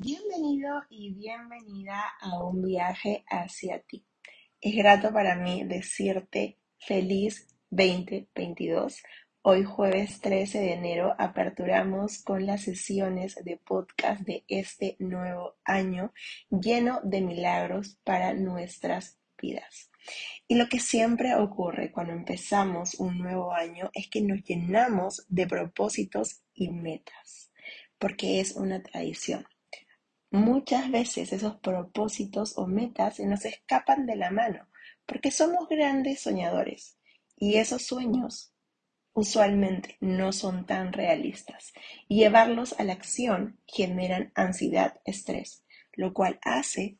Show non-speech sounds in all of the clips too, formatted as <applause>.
Bienvenido y bienvenida a un viaje hacia ti. Es grato para mí decirte feliz 2022. Hoy jueves 13 de enero aperturamos con las sesiones de podcast de este nuevo año lleno de milagros para nuestras vidas. Y lo que siempre ocurre cuando empezamos un nuevo año es que nos llenamos de propósitos y metas, porque es una tradición. Muchas veces esos propósitos o metas se nos escapan de la mano porque somos grandes soñadores y esos sueños usualmente no son tan realistas llevarlos a la acción generan ansiedad, estrés, lo cual hace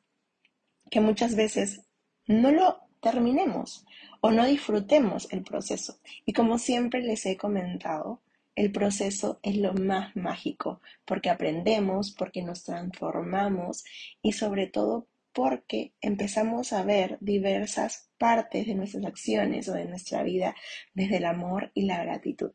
que muchas veces no lo terminemos o no disfrutemos el proceso. Y como siempre les he comentado, el proceso es lo más mágico, porque aprendemos, porque nos transformamos y sobre todo porque empezamos a ver diversas partes de nuestras acciones o de nuestra vida desde el amor y la gratitud.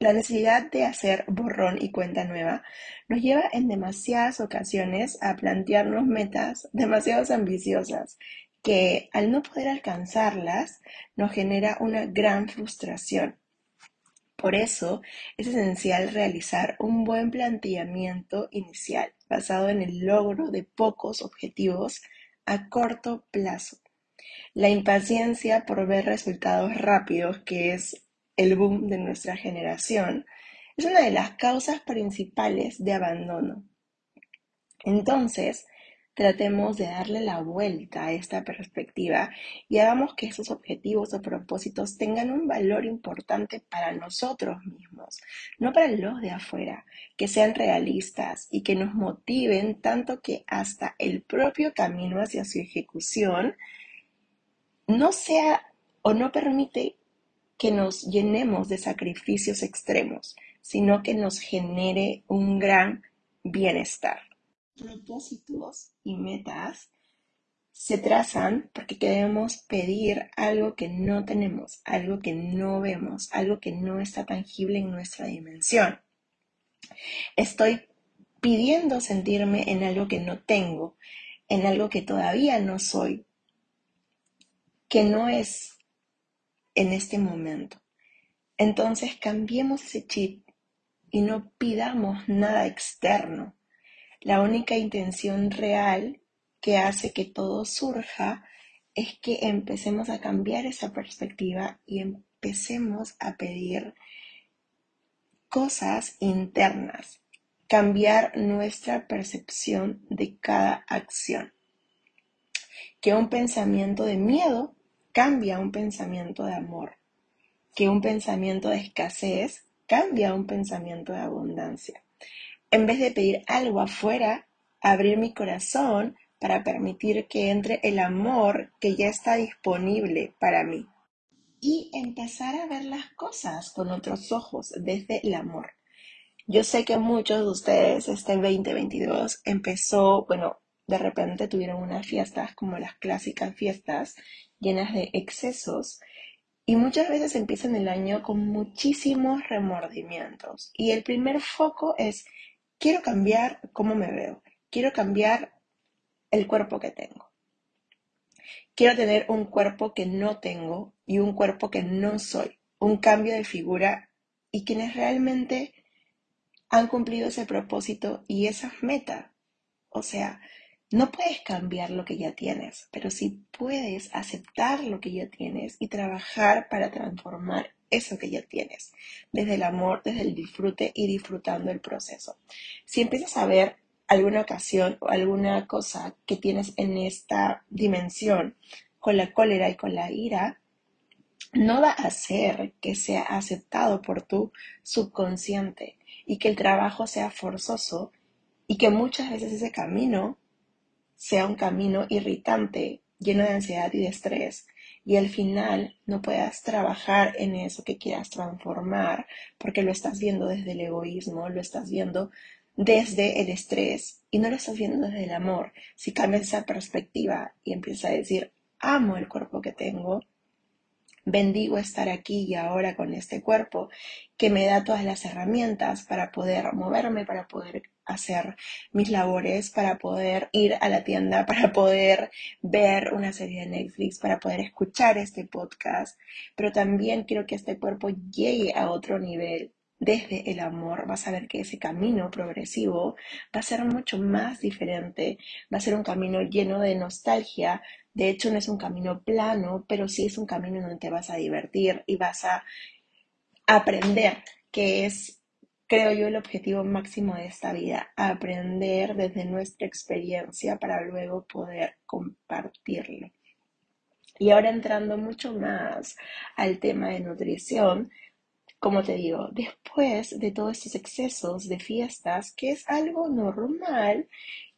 La necesidad de hacer borrón y cuenta nueva nos lleva en demasiadas ocasiones a plantearnos metas demasiado ambiciosas que al no poder alcanzarlas nos genera una gran frustración por eso, es esencial realizar un buen planteamiento inicial basado en el logro de pocos objetivos a corto plazo. La impaciencia por ver resultados rápidos, que es el boom de nuestra generación, es una de las causas principales de abandono. Entonces, Tratemos de darle la vuelta a esta perspectiva y hagamos que esos objetivos o propósitos tengan un valor importante para nosotros mismos, no para los de afuera, que sean realistas y que nos motiven tanto que hasta el propio camino hacia su ejecución no sea o no permite que nos llenemos de sacrificios extremos, sino que nos genere un gran bienestar propósitos y metas se trazan porque queremos pedir algo que no tenemos, algo que no vemos, algo que no está tangible en nuestra dimensión. Estoy pidiendo sentirme en algo que no tengo, en algo que todavía no soy, que no es en este momento. Entonces cambiemos ese chip y no pidamos nada externo la única intención real que hace que todo surja es que empecemos a cambiar esa perspectiva y empecemos a pedir cosas internas, cambiar nuestra percepción de cada acción. Que un pensamiento de miedo cambia un pensamiento de amor, que un pensamiento de escasez cambia un pensamiento de abundancia en vez de pedir algo afuera, abrir mi corazón para permitir que entre el amor que ya está disponible para mí. Y empezar a ver las cosas con otros ojos, desde el amor. Yo sé que muchos de ustedes este 2022 empezó, bueno, de repente tuvieron unas fiestas como las clásicas fiestas llenas de excesos y muchas veces empiezan el año con muchísimos remordimientos. Y el primer foco es quiero cambiar cómo me veo, quiero cambiar el cuerpo que tengo. Quiero tener un cuerpo que no tengo y un cuerpo que no soy, un cambio de figura y quienes realmente han cumplido ese propósito y esa meta. O sea, no puedes cambiar lo que ya tienes, pero sí puedes aceptar lo que ya tienes y trabajar para transformar eso que ya tienes, desde el amor, desde el disfrute y disfrutando el proceso. Si empiezas a ver alguna ocasión o alguna cosa que tienes en esta dimensión con la cólera y con la ira, no va a hacer que sea aceptado por tu subconsciente y que el trabajo sea forzoso y que muchas veces ese camino sea un camino irritante, lleno de ansiedad y de estrés, y al final no puedas trabajar en eso que quieras transformar porque lo estás viendo desde el egoísmo, lo estás viendo desde el estrés y no lo estás viendo desde el amor. Si cambias esa perspectiva y empiezas a decir, amo el cuerpo que tengo, bendigo estar aquí y ahora con este cuerpo que me da todas las herramientas para poder moverme, para poder hacer mis labores, para poder ir a la tienda, <laughs> para poder ver una serie de Netflix, para poder escuchar este podcast, pero también quiero que este cuerpo llegue a otro nivel. Desde el amor, vas a ver que ese camino progresivo va a ser mucho más diferente, va a ser un camino lleno de nostalgia. De hecho, no es un camino plano, pero sí es un camino donde te vas a divertir y vas a aprender, que es, creo yo, el objetivo máximo de esta vida, aprender desde nuestra experiencia para luego poder compartirlo. Y ahora entrando mucho más al tema de nutrición, como te digo, después de todos estos excesos de fiestas, que es algo normal,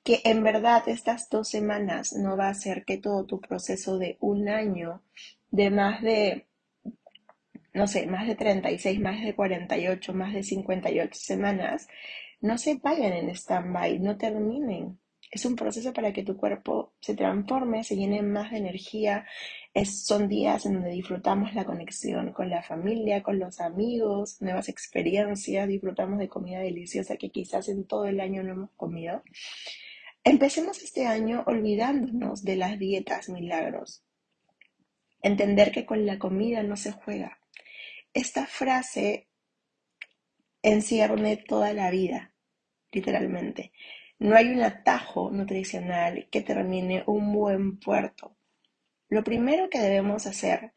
que en verdad estas dos semanas no va a hacer que todo tu proceso de un año, de más de, no sé, más de 36, más de 48, más de 58 semanas, no se vayan en stand-by, no terminen. Es un proceso para que tu cuerpo se transforme, se llene más de energía, son días en donde disfrutamos la conexión con la familia, con los amigos, nuevas experiencias, disfrutamos de comida deliciosa que quizás en todo el año no hemos comido. Empecemos este año olvidándonos de las dietas milagros. Entender que con la comida no se juega. Esta frase encierne toda la vida, literalmente. No hay un atajo nutricional que termine un buen puerto. Lo primero que debemos hacer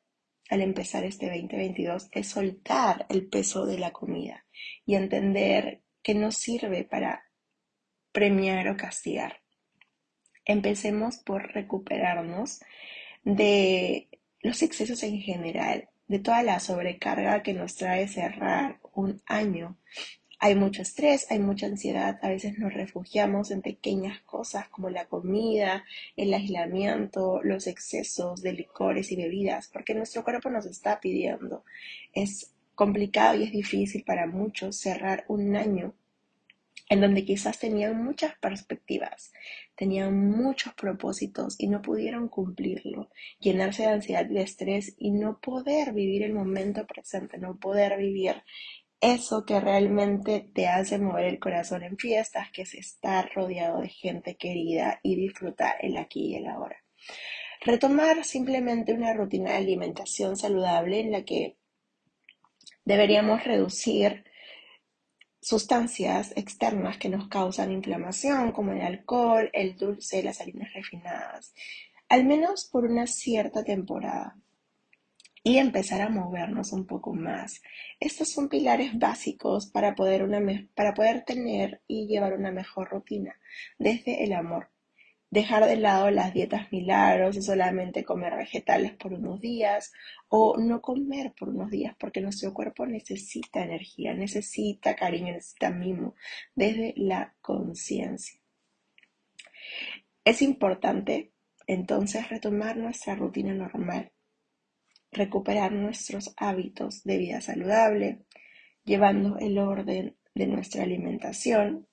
al empezar este 2022 es soltar el peso de la comida y entender que no sirve para premiar o castigar. Empecemos por recuperarnos de los excesos en general, de toda la sobrecarga que nos trae cerrar un año hay mucho estrés, hay mucha ansiedad, a veces nos refugiamos en pequeñas cosas como la comida, el aislamiento, los excesos de licores y bebidas, porque nuestro cuerpo nos está pidiendo. Es complicado y es difícil para muchos cerrar un año en donde quizás tenían muchas perspectivas, tenían muchos propósitos y no pudieron cumplirlo, llenarse de ansiedad y de estrés y no poder vivir el momento presente, no poder vivir eso que realmente te hace mover el corazón en fiestas, que es estar rodeado de gente querida y disfrutar el aquí y el ahora. Retomar simplemente una rutina de alimentación saludable en la que deberíamos reducir sustancias externas que nos causan inflamación, como el alcohol, el dulce, las harinas refinadas, al menos por una cierta temporada y empezar a movernos un poco más. Estos son pilares básicos para poder, una para poder tener y llevar una mejor rutina desde el amor. Dejar de lado las dietas milagros y solamente comer vegetales por unos días o no comer por unos días porque nuestro cuerpo necesita energía, necesita cariño, necesita mimo desde la conciencia. Es importante entonces retomar nuestra rutina normal recuperar nuestros hábitos de vida saludable, llevando el orden de nuestra alimentación,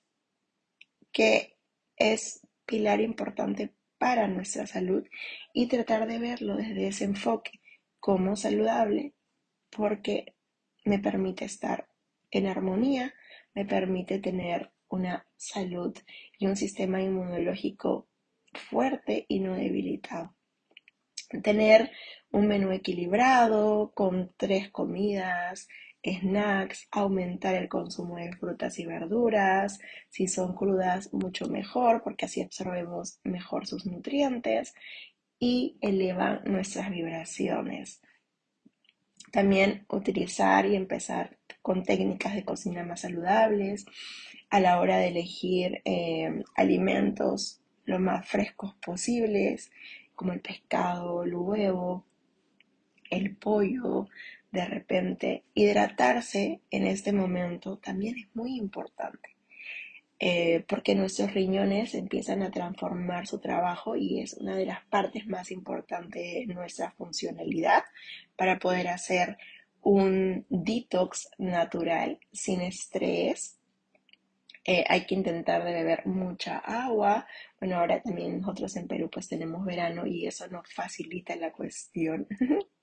que es pilar importante para nuestra salud, y tratar de verlo desde ese enfoque como saludable, porque me permite estar en armonía, me permite tener una salud y un sistema inmunológico fuerte y no debilitado. Tener un menú equilibrado con tres comidas, snacks, aumentar el consumo de frutas y verduras, si son crudas mucho mejor porque así absorbemos mejor sus nutrientes y elevan nuestras vibraciones. También utilizar y empezar con técnicas de cocina más saludables a la hora de elegir eh, alimentos lo más frescos posibles, como el pescado, el huevo, el pollo, de repente, hidratarse en este momento también es muy importante. Eh, porque nuestros riñones empiezan a transformar su trabajo y es una de las partes más importantes de nuestra funcionalidad para poder hacer un detox natural sin estrés. Eh, hay que intentar beber mucha agua. Bueno, ahora también nosotros en Perú pues tenemos verano y eso nos facilita la cuestión. <laughs>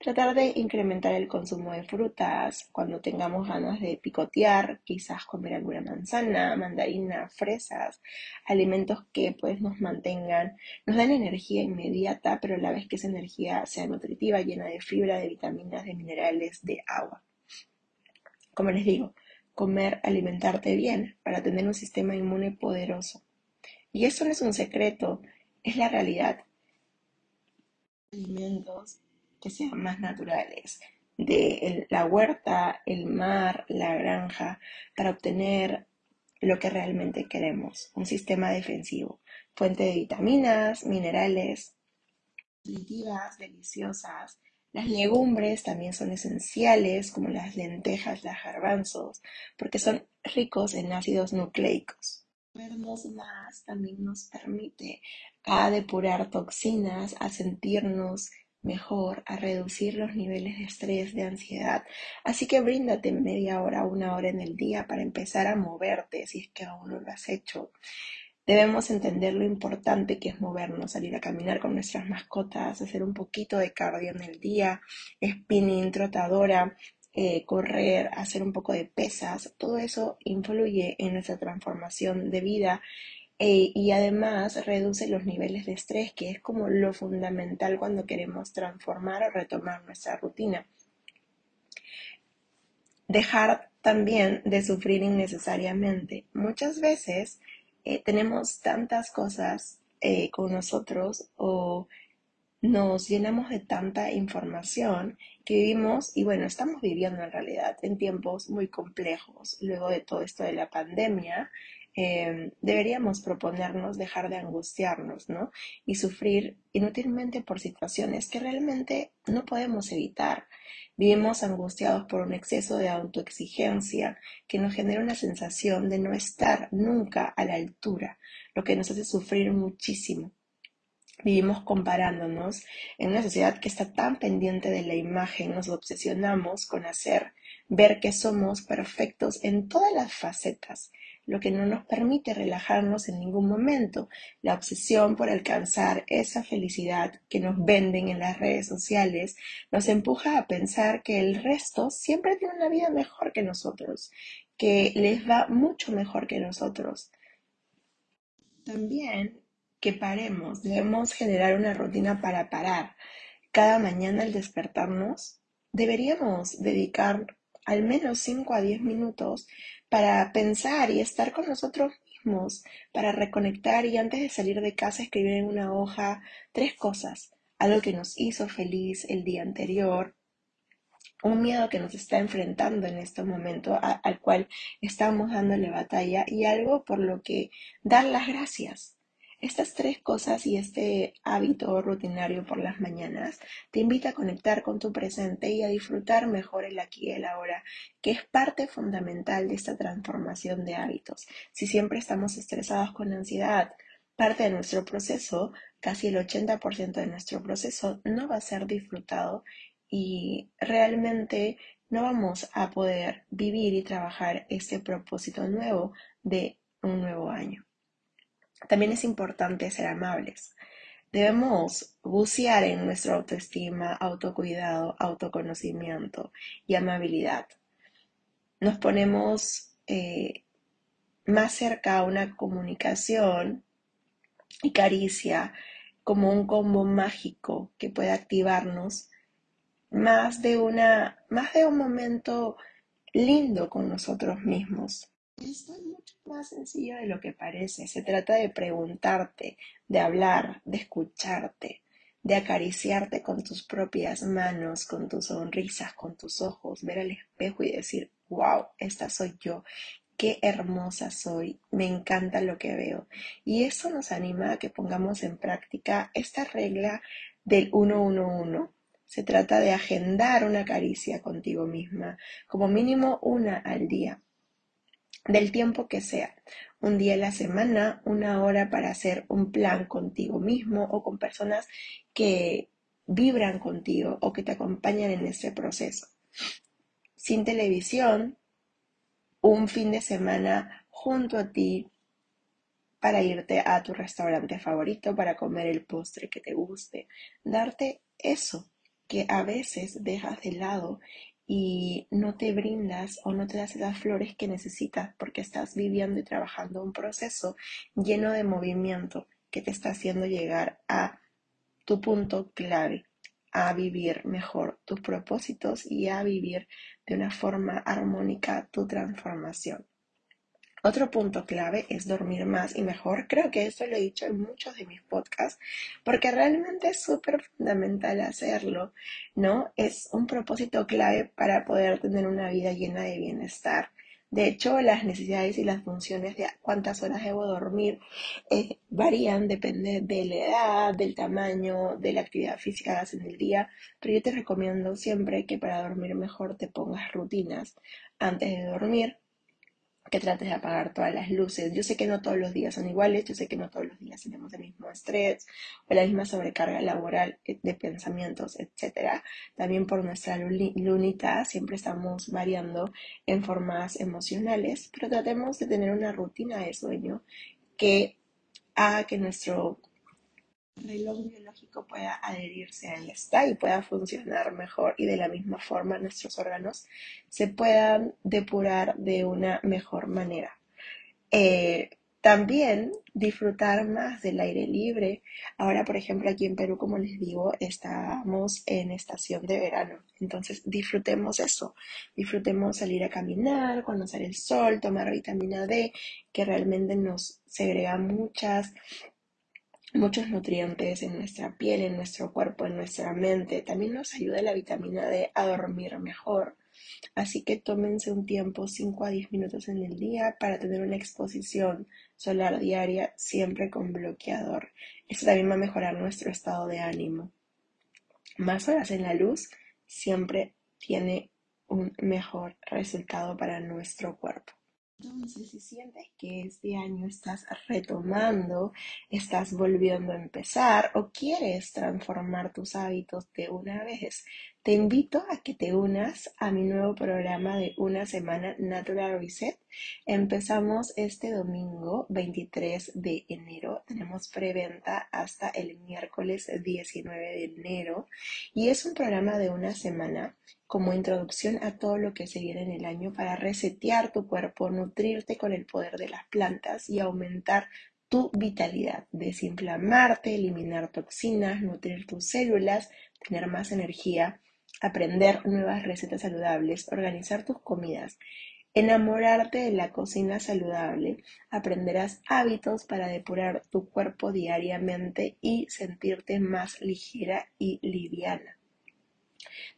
Tratar de incrementar el consumo de frutas cuando tengamos ganas de picotear, quizás comer alguna manzana, mandarina, fresas, alimentos que pues nos mantengan, nos den energía inmediata, pero a la vez que esa energía sea nutritiva, llena de fibra, de vitaminas, de minerales, de agua. Como les digo, comer, alimentarte bien para tener un sistema inmune poderoso. Y esto no es un secreto, es la realidad. Alimentos que sean más naturales, de la huerta, el mar, la granja, para obtener lo que realmente queremos, un sistema defensivo, fuente de vitaminas, minerales, nutritivas, deliciosas. Las legumbres también son esenciales, como las lentejas, las garbanzos, porque son ricos en ácidos nucleicos. Vernos más también nos permite a depurar toxinas, a sentirnos mejor a reducir los niveles de estrés, de ansiedad. Así que bríndate media hora, una hora en el día para empezar a moverte si es que aún no lo has hecho. Debemos entender lo importante que es movernos, salir a caminar con nuestras mascotas, hacer un poquito de cardio en el día, spinning, trotadora, eh, correr, hacer un poco de pesas. Todo eso influye en nuestra transformación de vida eh, y además reduce los niveles de estrés, que es como lo fundamental cuando queremos transformar o retomar nuestra rutina. Dejar también de sufrir innecesariamente. Muchas veces eh, tenemos tantas cosas eh, con nosotros o nos llenamos de tanta información que vivimos, y bueno, estamos viviendo en realidad en tiempos muy complejos luego de todo esto de la pandemia, Em, deberíamos proponernos dejar de angustiarnos, ¿no? Y sufrir inútilmente por situaciones que realmente no podemos evitar. Vivimos angustiados por un exceso de autoexigencia que nos genera una sensación de no estar nunca a la altura, lo que nos hace sufrir muchísimo. Vivimos comparándonos en una sociedad que está tan pendiente de la imagen, nos obsesionamos con hacer ver que somos perfectos en todas las facetas lo que no nos permite relajarnos en ningún momento. La obsesión por alcanzar esa felicidad que nos venden en las redes sociales nos empuja a pensar que el resto siempre tiene una vida mejor que nosotros, que les va mucho mejor que nosotros. También que paremos, debemos generar una rutina para parar. Cada mañana al despertarnos, deberíamos dedicar al menos 5 a 10 minutos para pensar y estar con nosotros mismos, para reconectar y antes de salir de casa escribir en una hoja tres cosas, algo que nos hizo feliz el día anterior, un miedo que nos está enfrentando en este momento, al cual estamos dándole batalla y algo por lo que dar las gracias. Estas tres cosas y este hábito rutinario por las mañanas te invita a conectar con tu presente y a disfrutar mejor el aquí y el ahora, que es parte fundamental de esta transformación de hábitos. Si siempre estamos estresados con ansiedad, parte de nuestro proceso, casi el 80% de nuestro proceso, no va a ser disfrutado y realmente no vamos a poder vivir y trabajar este propósito nuevo de un nuevo año. También es importante ser amables. Debemos bucear en nuestra autoestima, autocuidado, autoconocimiento y amabilidad. Nos ponemos eh, más cerca a una comunicación y caricia como un combo mágico que puede activarnos más de una más de un momento lindo con nosotros mismos. Esto es mucho más sencillo de lo que parece. Se trata de preguntarte, de hablar, de escucharte, de acariciarte con tus propias manos, con tus sonrisas, con tus ojos, ver al espejo y decir, wow, esta soy yo, qué hermosa soy, me encanta lo que veo. Y eso nos anima a que pongamos en práctica esta regla del 111. Se trata de agendar una caricia contigo misma, como mínimo una al día del tiempo que sea, un día a la semana, una hora para hacer un plan contigo mismo o con personas que vibran contigo o que te acompañan en ese proceso. Sin televisión, un fin de semana junto a ti para irte a tu restaurante favorito, para comer el postre que te guste, darte eso que a veces dejas de lado y no te brindas o no te das esas flores que necesitas porque estás viviendo y trabajando un proceso lleno de movimiento que te está haciendo llegar a tu punto clave, a vivir mejor tus propósitos y a vivir de una forma armónica tu transformación. Otro punto clave es dormir más y mejor. Creo que esto lo he dicho en muchos de mis podcasts porque realmente es súper fundamental hacerlo, ¿no? Es un propósito clave para poder tener una vida llena de bienestar. De hecho, las necesidades y las funciones de cuántas horas debo dormir eh, varían, depende de la edad, del tamaño, de la actividad física que hagas en el día, pero yo te recomiendo siempre que para dormir mejor te pongas rutinas antes de dormir que trates de apagar todas las luces. Yo sé que no todos los días son iguales, yo sé que no todos los días tenemos el mismo estrés o la misma sobrecarga laboral eh, de pensamientos, etc. También por nuestra lunita siempre estamos variando en formas emocionales, pero tratemos de tener una rutina de sueño que haga que nuestro reloj biológico pueda adherirse a esta y pueda funcionar mejor y de la misma forma nuestros órganos se puedan depurar de una mejor manera. Eh, también disfrutar más del aire libre. Ahora, por ejemplo, aquí en Perú, como les digo, estamos en estación de verano. Entonces, disfrutemos eso. Disfrutemos salir a caminar, conocer el sol, tomar vitamina D, que realmente nos segrega muchas muchos nutrientes en nuestra piel, en nuestro cuerpo, en nuestra mente. También nos ayuda la vitamina D a dormir mejor. Así que tómense un tiempo, 5 a 10 minutos en el día, para tener una exposición solar diaria, siempre con bloqueador. Esto también va a mejorar nuestro estado de ánimo. Más horas en la luz siempre tiene un mejor resultado para nuestro cuerpo. Entonces, si sientes que este año estás retomando, estás volviendo a empezar o quieres transformar tus hábitos de una vez, te invito a que te unas a mi nuevo programa de una semana Natural Reset. Empezamos este domingo 23 de enero. Tenemos preventa hasta el miércoles 19 de enero y es un programa de una semana como introducción a todo lo que se viene en el año para resetear tu cuerpo, nutrirte con el poder de las plantas y aumentar tu vitalidad, desinflamarte, eliminar toxinas, nutrir tus células, tener más energía aprender nuevas recetas saludables, organizar tus comidas, enamorarte de la cocina saludable, aprenderás hábitos para depurar tu cuerpo diariamente y sentirte más ligera y liviana.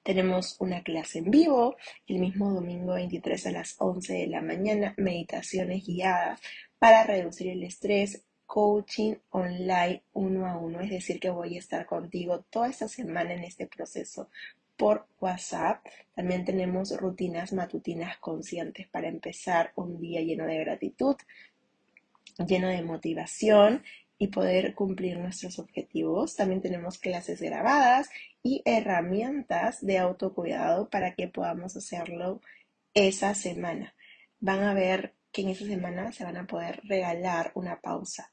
Tenemos una clase en vivo el mismo domingo 23 a las 11 de la mañana, meditaciones guiadas para reducir el estrés, coaching online uno a uno, es decir, que voy a estar contigo toda esta semana en este proceso por WhatsApp. También tenemos rutinas matutinas conscientes para empezar un día lleno de gratitud, lleno de motivación y poder cumplir nuestros objetivos. También tenemos clases grabadas y herramientas de autocuidado para que podamos hacerlo esa semana. Van a ver que en esa semana se van a poder regalar una pausa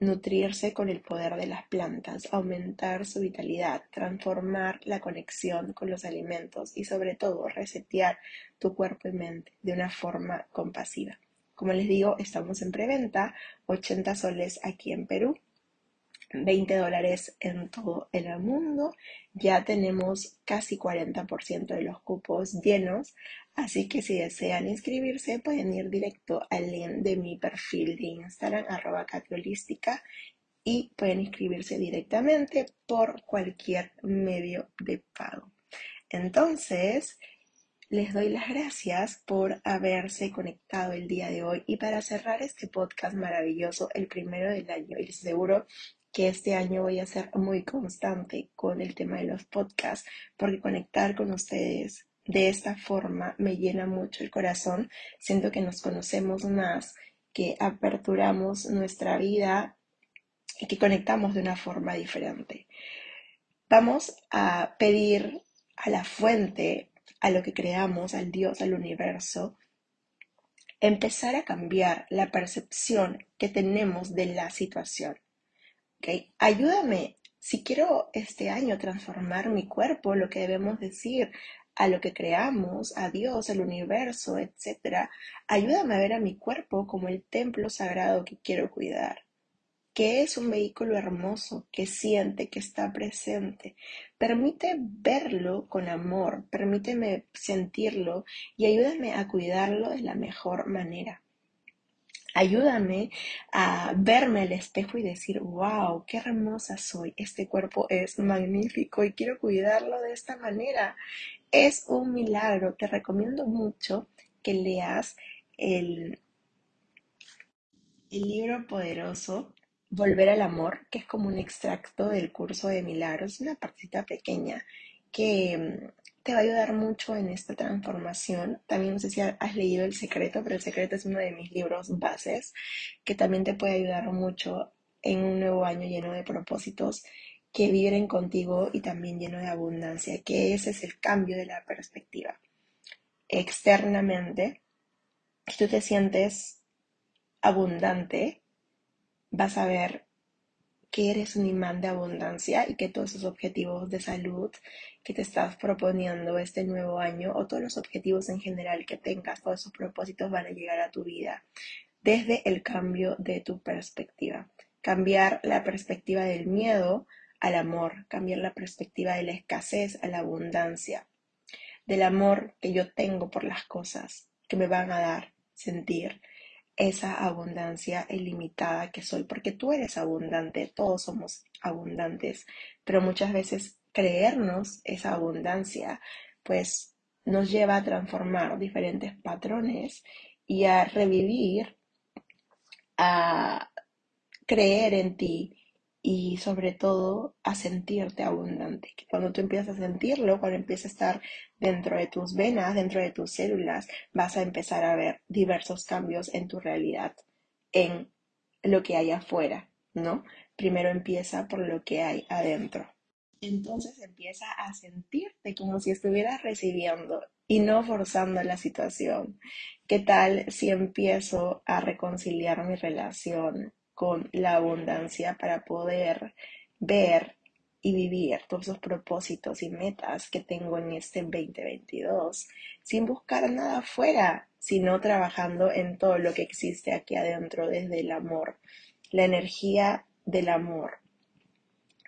nutrirse con el poder de las plantas, aumentar su vitalidad, transformar la conexión con los alimentos y sobre todo resetear tu cuerpo y mente de una forma compasiva. Como les digo, estamos en preventa, 80 soles aquí en Perú 20 dólares en todo el mundo. Ya tenemos casi 40% de los cupos llenos, así que si desean inscribirse pueden ir directo al link de mi perfil de Instagram, arroba catiolística, y pueden inscribirse directamente por cualquier medio de pago. Entonces, les doy las gracias por haberse conectado el día de hoy y para cerrar este podcast maravilloso, el primero del año, y les aseguro que este año voy a ser muy constante con el tema de los podcasts, porque conectar con ustedes de esta forma me llena mucho el corazón. Siento que nos conocemos más, que aperturamos nuestra vida y que conectamos de una forma diferente. Vamos a pedir a la fuente, a lo que creamos, al Dios, al universo, empezar a cambiar la percepción que tenemos de la situación. Ayúdame Si quiero este año transformar mi cuerpo, lo que debemos decir a lo que creamos, a Dios, al universo, etc., ayúdame a ver a mi cuerpo como el templo sagrado que quiero cuidar que es un vehículo hermoso, que siente, que está presente. Permite verlo con amor, permíteme sentirlo y ayúdame a cuidarlo de la mejor manera. Ayúdame a verme al espejo y decir, wow, qué hermosa soy, este cuerpo es magnífico y quiero cuidarlo de esta manera. Es un milagro, te recomiendo mucho que leas el, el libro poderoso Volver al amor, que es como un extracto del curso de milagros, una partita pequeña que mm, te va a ayudar mucho en esta transformación. También no sé si has leído El Secreto, pero El Secreto es uno de mis libros bases que también te puede ayudar mucho en un nuevo año lleno de propósitos que vibren contigo y también lleno de abundancia, que ese es el cambio de la perspectiva. Externamente, si tú te sientes abundante, vas a ver que eres un imán de abundancia y que todos esos objetivos de salud que te estás proponiendo este nuevo año o todos los objetivos en general que tengas, todos esos propósitos van a llegar a tu vida desde el cambio de tu perspectiva. Cambiar la perspectiva del miedo al amor, cambiar la perspectiva de la escasez a la abundancia, del amor que yo tengo por las cosas que me van a dar, sentir, esa abundancia ilimitada que soy, porque tú eres abundante, todos somos abundantes, pero muchas veces creernos esa abundancia, pues nos lleva a transformar diferentes patrones y a revivir, a creer en ti y sobre todo a sentirte abundante. Que cuando tú empiezas a sentirlo, cuando empieza a estar dentro de tus venas, dentro de tus células, vas a empezar a ver diversos cambios en tu realidad, en lo que hay afuera, ¿no? Primero empieza por lo que hay adentro. Entonces empieza a sentirte como si estuvieras recibiendo y no forzando la situación. ¿Qué tal si empiezo a reconciliar mi relación con la abundancia para poder ver y vivir todos esos propósitos y metas que tengo en este 2022 sin buscar nada afuera, sino trabajando en todo lo que existe aquí adentro desde el amor, la energía del amor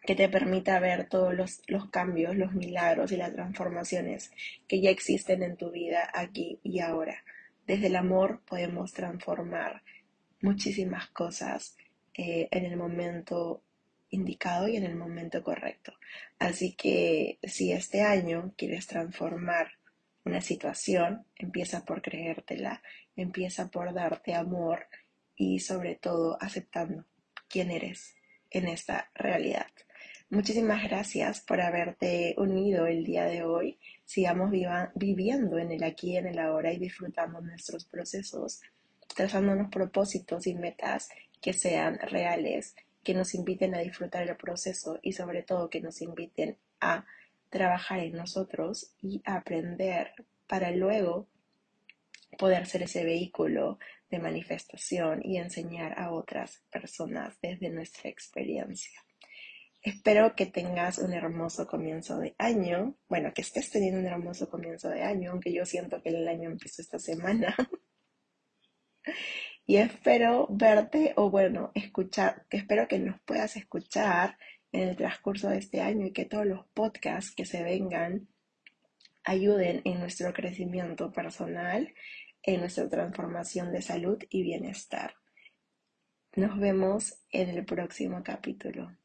que te permita ver todos los, los cambios, los milagros y las transformaciones que ya existen en tu vida aquí y ahora. Desde el amor podemos transformar muchísimas cosas eh, en el momento indicado y en el momento correcto. Así que si este año quieres transformar una situación, empieza por creértela, empieza por darte amor y sobre todo aceptando quién eres en esta realidad. Muchísimas gracias por haberte unido el día de hoy. Sigamos viviendo en el aquí y en el ahora y disfrutando nuestros procesos, trazándonos propósitos y metas que sean reales, que nos inviten a disfrutar el proceso y sobre todo que nos inviten a trabajar en nosotros y aprender para luego poder ser ese vehículo de manifestación y enseñar a otras personas desde nuestra experiencia. Espero que tengas un hermoso comienzo de año. Bueno, que estés teniendo un hermoso comienzo de año, aunque yo siento que el año empezó esta semana. <laughs> y espero verte o bueno, escuchar, que espero que nos puedas escuchar en el transcurso de este año y que todos los podcasts que se vengan ayuden en nuestro crecimiento personal, en nuestra transformación de salud y bienestar. Nos vemos en el próximo capítulo.